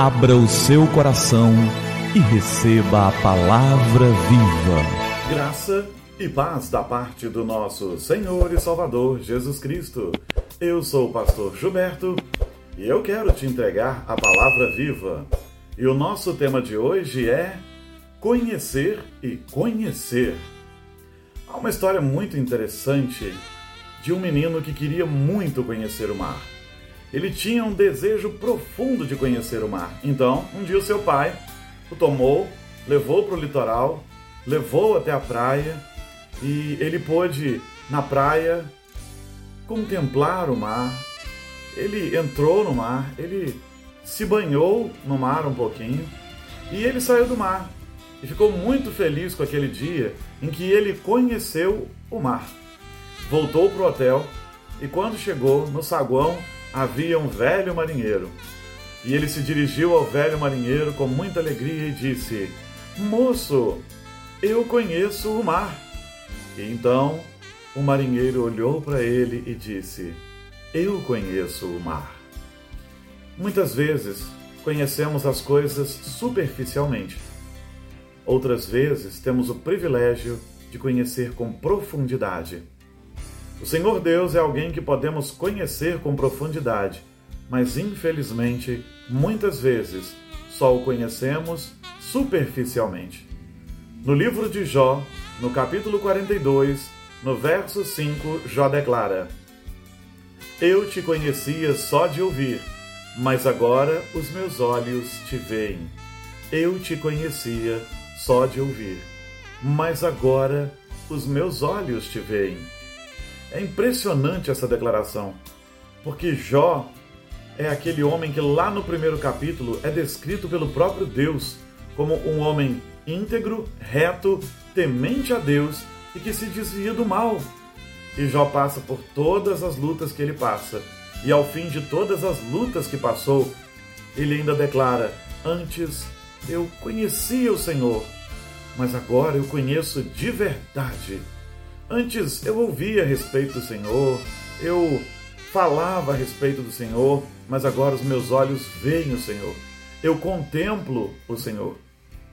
Abra o seu coração e receba a palavra viva. Graça e paz da parte do nosso Senhor e Salvador Jesus Cristo. Eu sou o pastor Gilberto e eu quero te entregar a palavra viva. E o nosso tema de hoje é conhecer e conhecer. Há uma história muito interessante de um menino que queria muito conhecer o mar. Ele tinha um desejo profundo de conhecer o mar. Então, um dia o seu pai o tomou, levou para o litoral, levou até a praia e ele pôde, na praia, contemplar o mar. Ele entrou no mar, ele se banhou no mar um pouquinho e ele saiu do mar e ficou muito feliz com aquele dia em que ele conheceu o mar. Voltou para o hotel e quando chegou no saguão havia um velho marinheiro. E ele se dirigiu ao velho marinheiro com muita alegria e disse: Moço, eu conheço o mar. E então o marinheiro olhou para ele e disse: Eu conheço o mar. Muitas vezes conhecemos as coisas superficialmente. Outras vezes temos o privilégio de conhecer com profundidade. O Senhor Deus é alguém que podemos conhecer com profundidade, mas infelizmente, muitas vezes, só o conhecemos superficialmente. No livro de Jó, no capítulo 42, no verso 5, Jó declara: Eu te conhecia só de ouvir, mas agora os meus olhos te veem. Eu te conhecia só de ouvir, mas agora os meus olhos te veem. É impressionante essa declaração, porque Jó é aquele homem que lá no primeiro capítulo é descrito pelo próprio Deus como um homem íntegro, reto, temente a Deus e que se desvia do mal. E Jó passa por todas as lutas que ele passa, e ao fim de todas as lutas que passou, ele ainda declara: Antes eu conhecia o Senhor, mas agora eu conheço de verdade. Antes eu ouvia a respeito do Senhor, eu falava a respeito do Senhor, mas agora os meus olhos veem o Senhor. Eu contemplo o Senhor.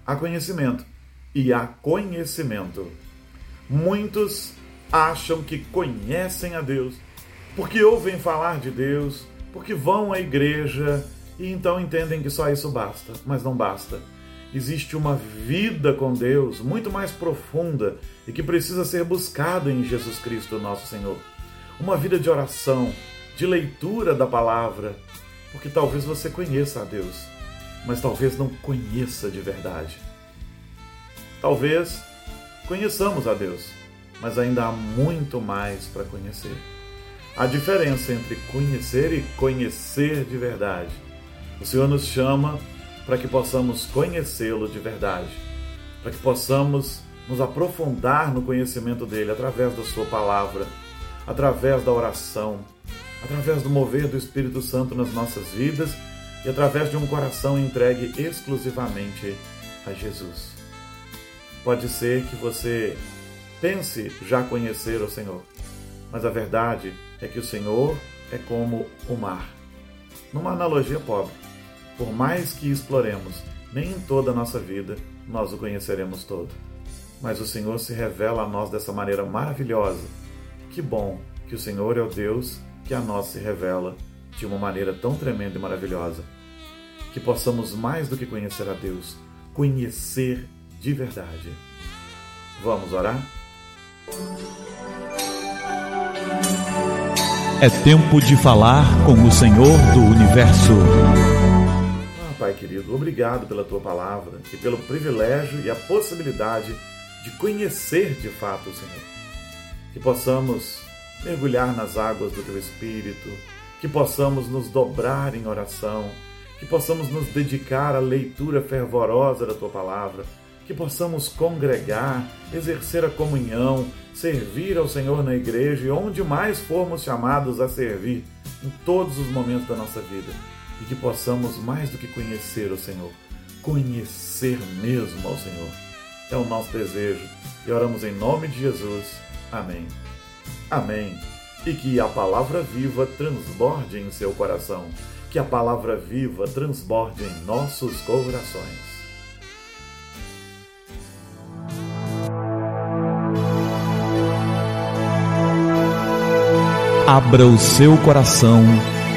Há conhecimento e há conhecimento. Muitos acham que conhecem a Deus porque ouvem falar de Deus, porque vão à igreja e então entendem que só isso basta, mas não basta existe uma vida com Deus muito mais profunda e que precisa ser buscada em Jesus Cristo, nosso Senhor. Uma vida de oração, de leitura da palavra, porque talvez você conheça a Deus, mas talvez não conheça de verdade. Talvez conheçamos a Deus, mas ainda há muito mais para conhecer. A diferença entre conhecer e conhecer de verdade. O Senhor nos chama para que possamos conhecê-lo de verdade, para que possamos nos aprofundar no conhecimento dele através da sua palavra, através da oração, através do mover do Espírito Santo nas nossas vidas e através de um coração entregue exclusivamente a Jesus. Pode ser que você pense já conhecer o Senhor, mas a verdade é que o Senhor é como o mar. Numa analogia pobre, por mais que exploremos, nem em toda a nossa vida nós o conheceremos todo. Mas o Senhor se revela a nós dessa maneira maravilhosa. Que bom que o Senhor é o Deus que a nós se revela de uma maneira tão tremenda e maravilhosa. Que possamos mais do que conhecer a Deus, conhecer de verdade. Vamos orar? É tempo de falar com o Senhor do universo. Querido, obrigado pela tua palavra e pelo privilégio e a possibilidade de conhecer de fato o Senhor. Que possamos mergulhar nas águas do teu Espírito, que possamos nos dobrar em oração, que possamos nos dedicar à leitura fervorosa da tua palavra, que possamos congregar, exercer a comunhão, servir ao Senhor na igreja e onde mais formos chamados a servir em todos os momentos da nossa vida e que possamos mais do que conhecer o Senhor, conhecer mesmo ao Senhor. É o nosso desejo e oramos em nome de Jesus. Amém. Amém. E que a palavra viva transborde em seu coração que a palavra viva transborde em nossos corações. Abra o seu coração